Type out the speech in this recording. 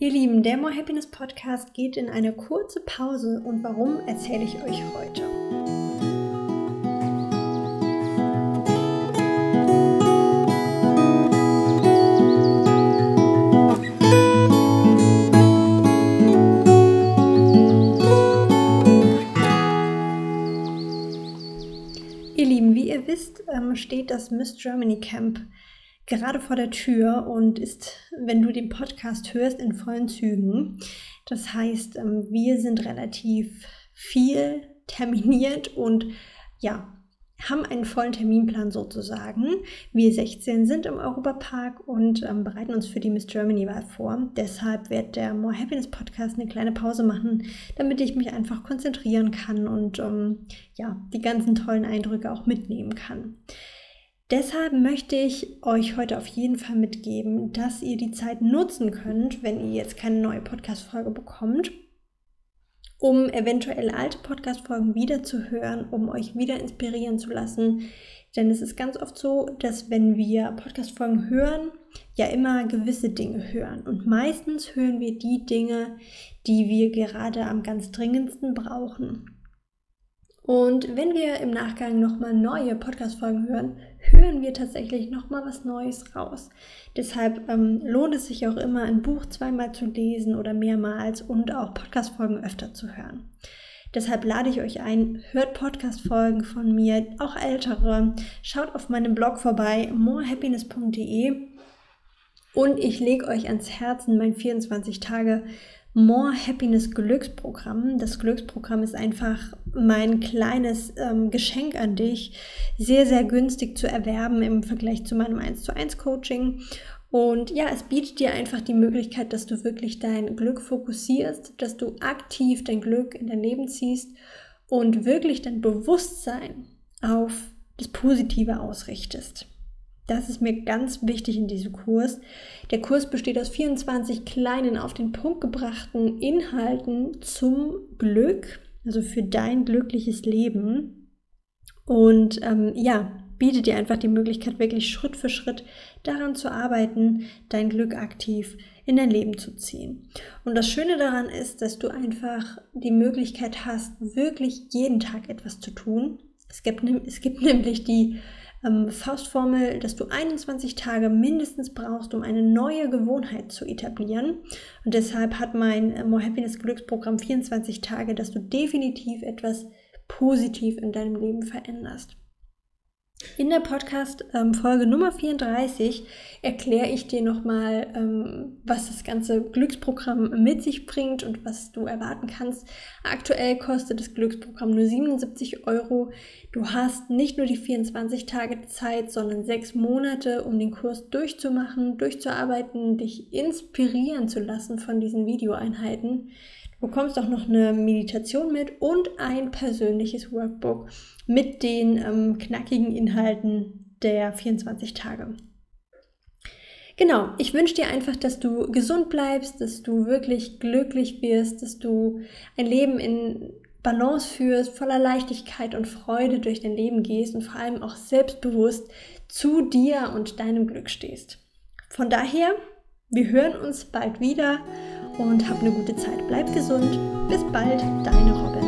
Ihr Lieben, der More Happiness Podcast geht in eine kurze Pause und warum erzähle ich euch heute. Ihr Lieben, wie ihr wisst, ähm, steht das Miss Germany Camp gerade vor der Tür und ist, wenn du den Podcast hörst, in vollen Zügen. Das heißt, ähm, wir sind relativ viel terminiert und ja, haben einen vollen Terminplan sozusagen. Wir 16 sind im Europapark und ähm, bereiten uns für die Miss Germany-Wahl vor. Deshalb wird der More Happiness Podcast eine kleine Pause machen, damit ich mich einfach konzentrieren kann und ähm, ja, die ganzen tollen Eindrücke auch mitnehmen kann. Deshalb möchte ich euch heute auf jeden Fall mitgeben, dass ihr die Zeit nutzen könnt, wenn ihr jetzt keine neue Podcast-Folge bekommt, um eventuell alte Podcast-Folgen wiederzuhören, um euch wieder inspirieren zu lassen. Denn es ist ganz oft so, dass wenn wir Podcast-Folgen hören, ja immer gewisse Dinge hören. Und meistens hören wir die Dinge, die wir gerade am ganz dringendsten brauchen. Und wenn wir im Nachgang nochmal neue Podcast-Folgen hören, hören wir tatsächlich nochmal was Neues raus. Deshalb ähm, lohnt es sich auch immer, ein Buch zweimal zu lesen oder mehrmals und auch Podcast-Folgen öfter zu hören. Deshalb lade ich euch ein, hört Podcast-Folgen von mir, auch ältere. Schaut auf meinem Blog vorbei, morehappiness.de. Und ich lege euch ans Herzen mein 24 Tage More Happiness Glücksprogramm. Das Glücksprogramm ist einfach mein kleines ähm, Geschenk an dich. Sehr, sehr günstig zu erwerben im Vergleich zu meinem 1 zu 1 Coaching. Und ja, es bietet dir einfach die Möglichkeit, dass du wirklich dein Glück fokussierst, dass du aktiv dein Glück in dein Leben ziehst und wirklich dein Bewusstsein auf das Positive ausrichtest. Das ist mir ganz wichtig in diesem Kurs. Der Kurs besteht aus 24 kleinen, auf den Punkt gebrachten Inhalten zum Glück, also für dein glückliches Leben. Und ähm, ja, bietet dir einfach die Möglichkeit, wirklich Schritt für Schritt daran zu arbeiten, dein Glück aktiv in dein Leben zu ziehen. Und das Schöne daran ist, dass du einfach die Möglichkeit hast, wirklich jeden Tag etwas zu tun. Es gibt, es gibt nämlich die ähm, Faustformel, dass du 21 Tage mindestens brauchst, um eine neue Gewohnheit zu etablieren. Und deshalb hat mein äh, More Happiness Glücksprogramm 24 Tage, dass du definitiv etwas positiv in deinem Leben veränderst. In der Podcast-Folge Nummer 34 erkläre ich dir nochmal, ähm, was das ganze Glücksprogramm mit sich bringt und was du erwarten kannst. Aktuell kostet das Glücksprogramm nur 77 Euro. Du hast nicht nur die 24 Tage Zeit, sondern sechs Monate, um den Kurs durchzumachen, durchzuarbeiten, dich inspirieren zu lassen von diesen Videoeinheiten. Bekommst auch noch eine Meditation mit und ein persönliches Workbook mit den ähm, knackigen Inhalten der 24 Tage. Genau, ich wünsche dir einfach, dass du gesund bleibst, dass du wirklich glücklich wirst, dass du ein Leben in Balance führst, voller Leichtigkeit und Freude durch dein Leben gehst und vor allem auch selbstbewusst zu dir und deinem Glück stehst. Von daher, wir hören uns bald wieder und hab eine gute Zeit. Bleib gesund. Bis bald, deine Robin.